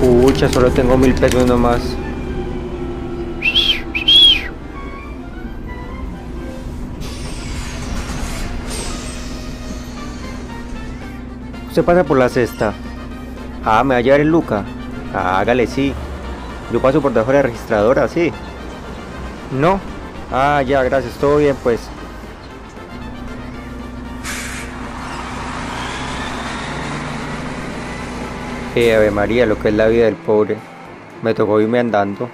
Pucha, solo tengo mil pesos nomás. Usted pasa por la cesta. Ah, me va a llevar el Luca. Ah, hágale, sí. Yo paso por debajo de registradora, sí. No. Ah, ya, gracias, todo bien, pues. Eh, Ave María, lo que es la vida del pobre. Me tocó irme andando.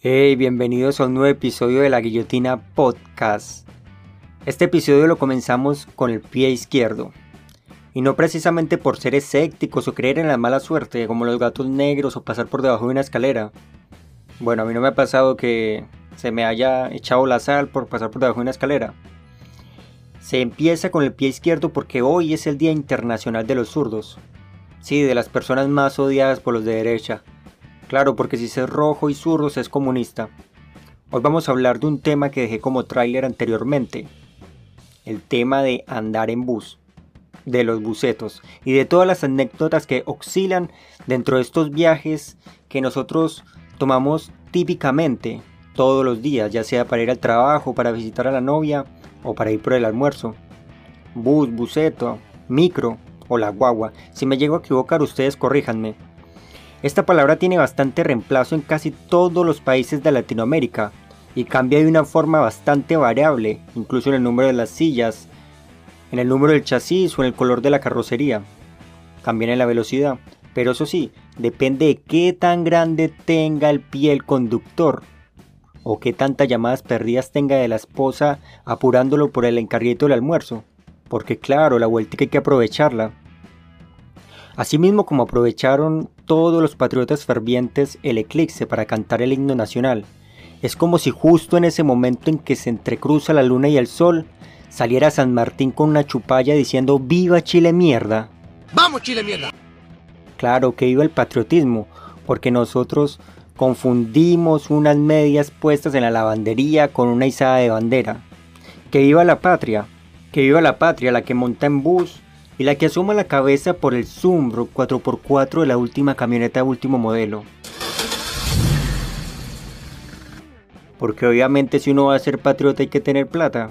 Hey, bienvenidos a un nuevo episodio de la Guillotina Podcast. Este episodio lo comenzamos con el pie izquierdo. Y no precisamente por ser escépticos o creer en la mala suerte, como los gatos negros o pasar por debajo de una escalera. Bueno, a mí no me ha pasado que se me haya echado la sal por pasar por debajo de una escalera. Se empieza con el pie izquierdo porque hoy es el Día Internacional de los Zurdos. Sí, de las personas más odiadas por los de derecha. Claro, porque si es rojo y zurdos es comunista. Hoy vamos a hablar de un tema que dejé como tráiler anteriormente. El tema de andar en bus. De los bucetos. Y de todas las anécdotas que oscilan dentro de estos viajes que nosotros tomamos típicamente todos los días. Ya sea para ir al trabajo, para visitar a la novia o para ir por el almuerzo. Bus, buceto, micro o la guagua. Si me llego a equivocar ustedes corríjanme. Esta palabra tiene bastante reemplazo en casi todos los países de Latinoamérica y cambia de una forma bastante variable, incluso en el número de las sillas, en el número del chasis o en el color de la carrocería. También en la velocidad, pero eso sí, depende de qué tan grande tenga el pie el conductor o qué tantas llamadas perdidas tenga de la esposa apurándolo por el encarguito del almuerzo, porque claro, la vuelta hay que aprovecharla. Asimismo como aprovecharon todos los patriotas fervientes el eclipse para cantar el himno nacional, es como si justo en ese momento en que se entrecruza la luna y el sol, saliera San Martín con una chupalla diciendo ¡Viva Chile mierda! ¡Vamos Chile mierda! Claro que iba el patriotismo, porque nosotros confundimos unas medias puestas en la lavandería con una izada de bandera. Que viva la patria, que viva la patria, la que monta en bus, y la que asoma la cabeza por el Zumbro 4x4 de la última camioneta de último modelo. Porque obviamente si uno va a ser patriota hay que tener plata.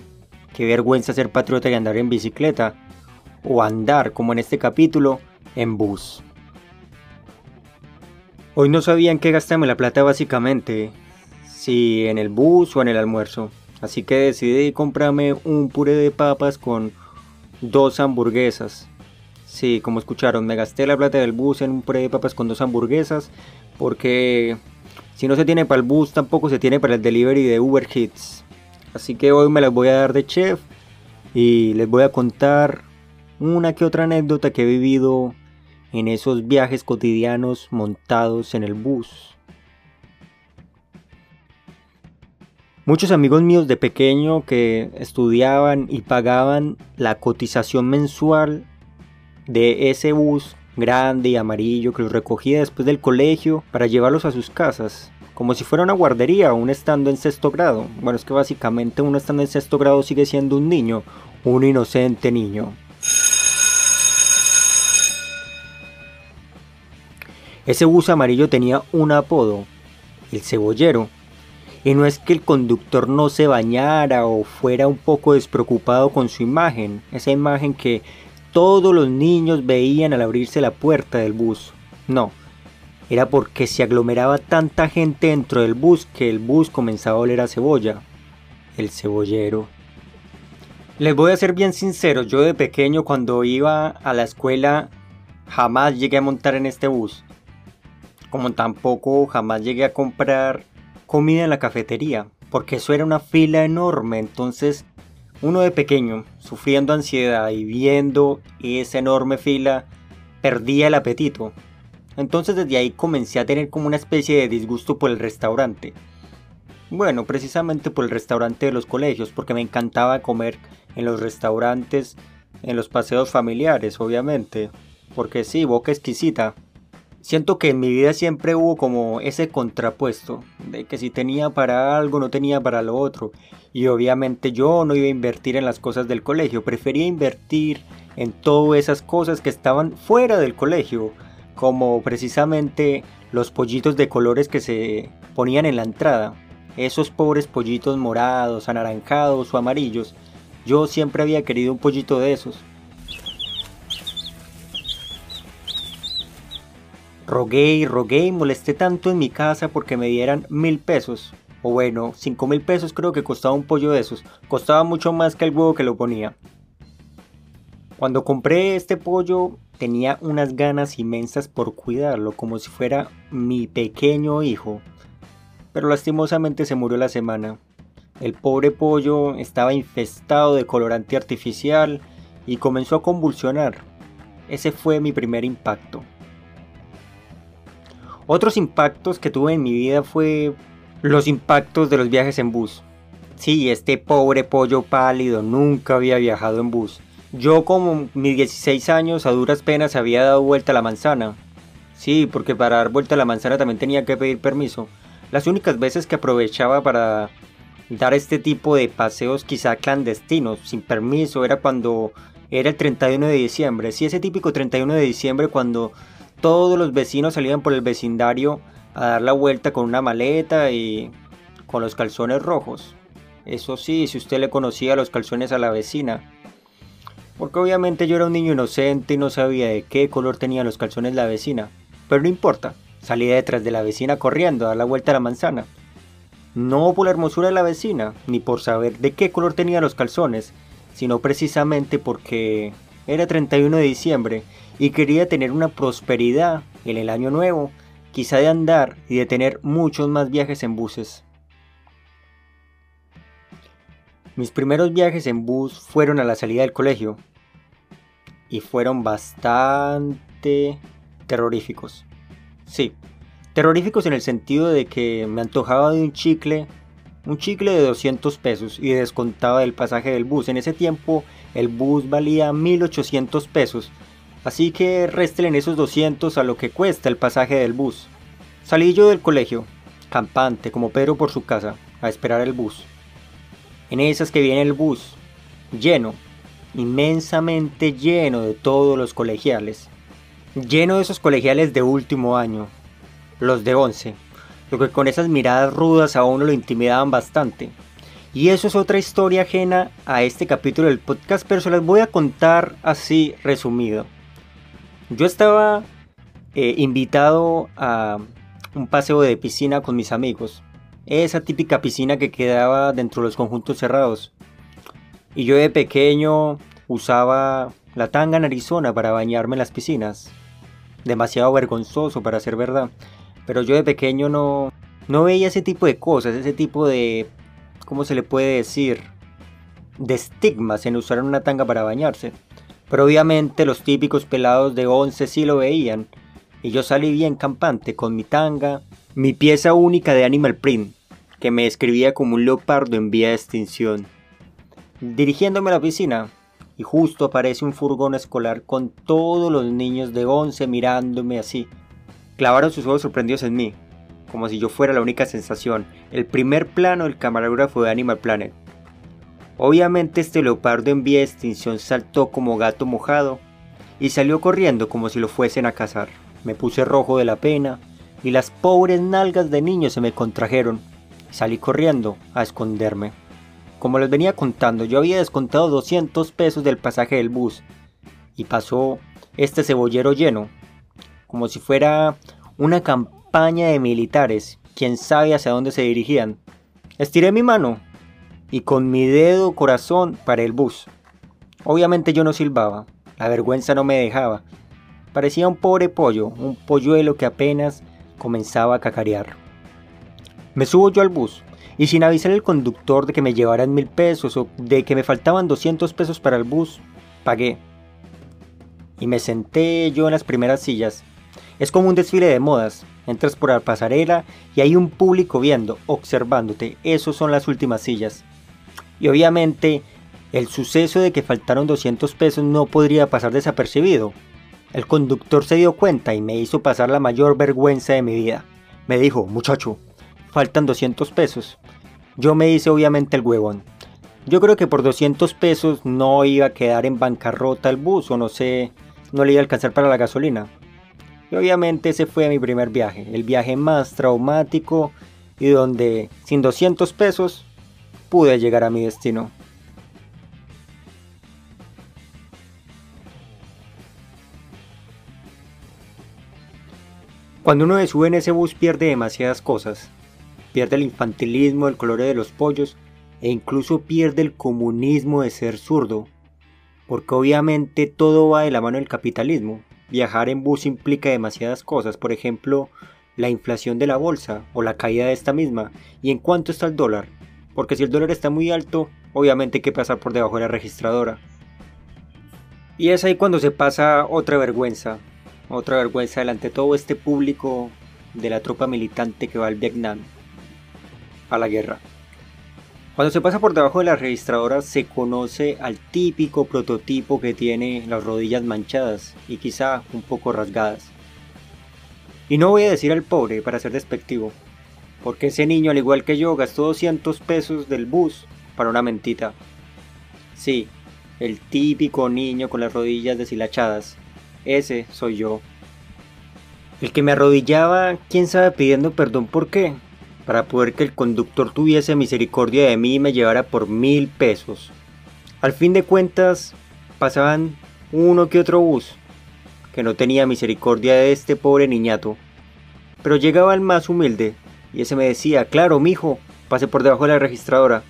Qué vergüenza ser patriota y andar en bicicleta. O andar, como en este capítulo, en bus. Hoy no sabía en qué gastarme la plata básicamente. Si en el bus o en el almuerzo. Así que decidí comprarme un puré de papas con dos hamburguesas. Sí, como escucharon, me gasté la plata del bus en un puré de papas con dos hamburguesas. Porque si no se tiene para el bus, tampoco se tiene para el delivery de Uber Eats. Así que hoy me las voy a dar de chef y les voy a contar una que otra anécdota que he vivido en esos viajes cotidianos montados en el bus. Muchos amigos míos de pequeño que estudiaban y pagaban la cotización mensual de ese bus grande y amarillo que los recogía después del colegio para llevarlos a sus casas, como si fuera una guardería un estando en sexto grado. Bueno, es que básicamente uno estando en sexto grado sigue siendo un niño, un inocente niño. Ese bus amarillo tenía un apodo, el cebollero, y no es que el conductor no se bañara o fuera un poco despreocupado con su imagen, esa imagen que todos los niños veían al abrirse la puerta del bus. No, era porque se aglomeraba tanta gente dentro del bus que el bus comenzaba a oler a cebolla. El cebollero. Les voy a ser bien sincero, yo de pequeño cuando iba a la escuela jamás llegué a montar en este bus. Como tampoco jamás llegué a comprar comida en la cafetería, porque eso era una fila enorme, entonces uno de pequeño, sufriendo ansiedad y viendo esa enorme fila, perdía el apetito. Entonces desde ahí comencé a tener como una especie de disgusto por el restaurante. Bueno, precisamente por el restaurante de los colegios, porque me encantaba comer en los restaurantes, en los paseos familiares, obviamente. porque sí, boca exquisita. Siento que en mi vida siempre hubo como ese contrapuesto, de que si tenía para algo no tenía para lo otro. Y obviamente yo no iba a invertir en las cosas del colegio, prefería invertir en todas esas cosas que estaban fuera del colegio, como precisamente los pollitos de colores que se ponían en la entrada. Esos pobres pollitos morados, anaranjados o amarillos. Yo siempre había querido un pollito de esos. Rogué y rogué y molesté tanto en mi casa porque me dieran mil pesos. O bueno, cinco mil pesos creo que costaba un pollo de esos. Costaba mucho más que el huevo que lo ponía. Cuando compré este pollo tenía unas ganas inmensas por cuidarlo como si fuera mi pequeño hijo. Pero lastimosamente se murió la semana. El pobre pollo estaba infestado de colorante artificial y comenzó a convulsionar. Ese fue mi primer impacto. Otros impactos que tuve en mi vida fue los impactos de los viajes en bus. Sí, este pobre pollo pálido nunca había viajado en bus. Yo como mis 16 años a duras penas había dado vuelta a la manzana. Sí, porque para dar vuelta a la manzana también tenía que pedir permiso. Las únicas veces que aprovechaba para dar este tipo de paseos quizá clandestinos, sin permiso, era cuando era el 31 de diciembre. Sí, ese típico 31 de diciembre cuando todos los vecinos salían por el vecindario a dar la vuelta con una maleta y con los calzones rojos. Eso sí, si usted le conocía los calzones a la vecina. Porque obviamente yo era un niño inocente y no sabía de qué color tenían los calzones la vecina. Pero no importa, salía detrás de la vecina corriendo a dar la vuelta a la manzana. No por la hermosura de la vecina, ni por saber de qué color tenía los calzones, sino precisamente porque era 31 de diciembre y quería tener una prosperidad en el año nuevo, quizá de andar y de tener muchos más viajes en buses. Mis primeros viajes en bus fueron a la salida del colegio y fueron bastante terroríficos. Sí, terroríficos en el sentido de que me antojaba de un chicle, un chicle de 200 pesos y descontaba del pasaje del bus. En ese tiempo el bus valía 1800 pesos Así que restelen esos 200 a lo que cuesta el pasaje del bus. Salí yo del colegio, campante como Pedro por su casa, a esperar el bus. En esas que viene el bus, lleno, inmensamente lleno de todos los colegiales. Lleno de esos colegiales de último año, los de 11, lo que con esas miradas rudas a uno lo intimidaban bastante. Y eso es otra historia ajena a este capítulo del podcast, pero se las voy a contar así resumido. Yo estaba eh, invitado a un paseo de piscina con mis amigos. Esa típica piscina que quedaba dentro de los conjuntos cerrados. Y yo de pequeño usaba la tanga en Arizona para bañarme en las piscinas. Demasiado vergonzoso para ser verdad. Pero yo de pequeño no, no veía ese tipo de cosas, ese tipo de... ¿Cómo se le puede decir? De estigmas en usar una tanga para bañarse. Pero obviamente los típicos pelados de 11 sí lo veían, y yo salí bien campante con mi tanga, mi pieza única de Animal Print, que me describía como un leopardo en vía de extinción. Dirigiéndome a la piscina, y justo aparece un furgón escolar con todos los niños de 11 mirándome así. Clavaron sus ojos sorprendidos en mí, como si yo fuera la única sensación, el primer plano del camarógrafo de Animal Planet. Obviamente este leopardo en vía de extinción saltó como gato mojado y salió corriendo como si lo fuesen a cazar. Me puse rojo de la pena y las pobres nalgas de niño se me contrajeron. Salí corriendo a esconderme. Como les venía contando, yo había descontado 200 pesos del pasaje del bus y pasó este cebollero lleno, como si fuera una campaña de militares, quién sabe hacia dónde se dirigían. Estiré mi mano y con mi dedo corazón para el bus. Obviamente yo no silbaba, la vergüenza no me dejaba. Parecía un pobre pollo, un polluelo que apenas comenzaba a cacarear. Me subo yo al bus y sin avisar al conductor de que me llevaran mil pesos o de que me faltaban 200 pesos para el bus, pagué. Y me senté yo en las primeras sillas. Es como un desfile de modas. Entras por la pasarela y hay un público viendo, observándote. Esos son las últimas sillas. Y obviamente el suceso de que faltaron 200 pesos no podría pasar desapercibido. El conductor se dio cuenta y me hizo pasar la mayor vergüenza de mi vida. Me dijo, muchacho, faltan 200 pesos. Yo me hice obviamente el huevón. Yo creo que por 200 pesos no iba a quedar en bancarrota el bus o no sé, no le iba a alcanzar para la gasolina. Y obviamente ese fue mi primer viaje, el viaje más traumático y donde sin 200 pesos pude llegar a mi destino. Cuando uno se sube en ese bus pierde demasiadas cosas. Pierde el infantilismo, el color de los pollos e incluso pierde el comunismo de ser zurdo. Porque obviamente todo va de la mano del capitalismo. Viajar en bus implica demasiadas cosas, por ejemplo, la inflación de la bolsa o la caída de esta misma y en cuánto está el dólar. Porque si el dólar está muy alto, obviamente hay que pasar por debajo de la registradora. Y es ahí cuando se pasa otra vergüenza, otra vergüenza delante de todo este público de la tropa militante que va al Vietnam, a la guerra. Cuando se pasa por debajo de la registradora se conoce al típico prototipo que tiene las rodillas manchadas y quizá un poco rasgadas. Y no voy a decir al pobre para ser despectivo, porque ese niño al igual que yo gastó 200 pesos del bus para una mentita. Sí, el típico niño con las rodillas deshilachadas, ese soy yo. El que me arrodillaba, quién sabe pidiendo perdón por qué, para poder que el conductor tuviese misericordia de mí y me llevara por mil pesos. Al fin de cuentas, pasaban uno que otro bus, que no tenía misericordia de este pobre niñato. Pero llegaba el más humilde, y ese me decía, claro, mijo, pase por debajo de la registradora.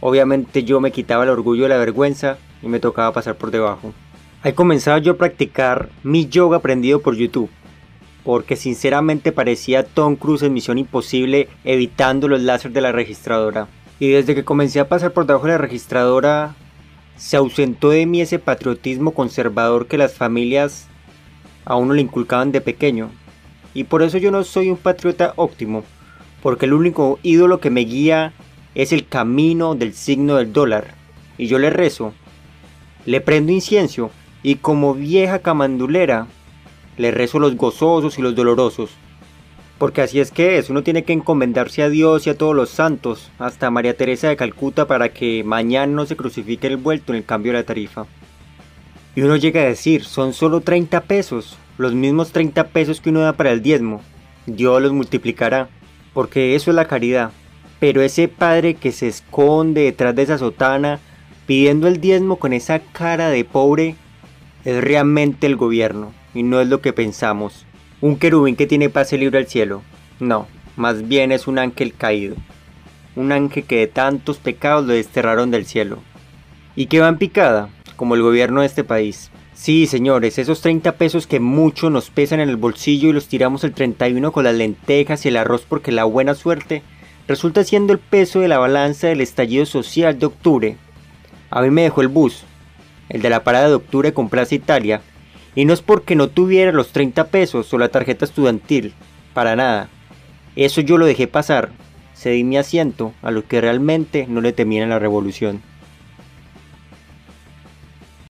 Obviamente yo me quitaba el orgullo y la vergüenza y me tocaba pasar por debajo. Ahí comenzaba yo a practicar mi yoga aprendido por YouTube, porque sinceramente parecía Tom Cruise en Misión Imposible evitando los láseres de la registradora. Y desde que comencé a pasar por debajo de la registradora, se ausentó de mí ese patriotismo conservador que las familias a uno le inculcaban de pequeño. Y por eso yo no soy un patriota óptimo, porque el único ídolo que me guía es el camino del signo del dólar. Y yo le rezo, le prendo incienso y como vieja camandulera le rezo los gozosos y los dolorosos. Porque así es que es, uno tiene que encomendarse a Dios y a todos los santos, hasta María Teresa de Calcuta para que mañana no se crucifique el vuelto en el cambio de la tarifa. Y uno llega a decir, son solo 30 pesos, los mismos 30 pesos que uno da para el diezmo. Dios los multiplicará, porque eso es la caridad. Pero ese padre que se esconde detrás de esa sotana, pidiendo el diezmo con esa cara de pobre, es realmente el gobierno y no es lo que pensamos. Un querubín que tiene pase libre al cielo. No, más bien es un ángel caído. Un ángel que de tantos pecados lo desterraron del cielo. Y que va en picada, como el gobierno de este país. Sí, señores, esos 30 pesos que mucho nos pesan en el bolsillo y los tiramos el 31 con las lentejas y el arroz porque la buena suerte resulta siendo el peso de la balanza del estallido social de octubre. A mí me dejó el bus, el de la parada de octubre con Plaza Italia, y no es porque no tuviera los 30 pesos o la tarjeta estudiantil, para nada. Eso yo lo dejé pasar, cedí mi asiento a lo que realmente no le temían la revolución.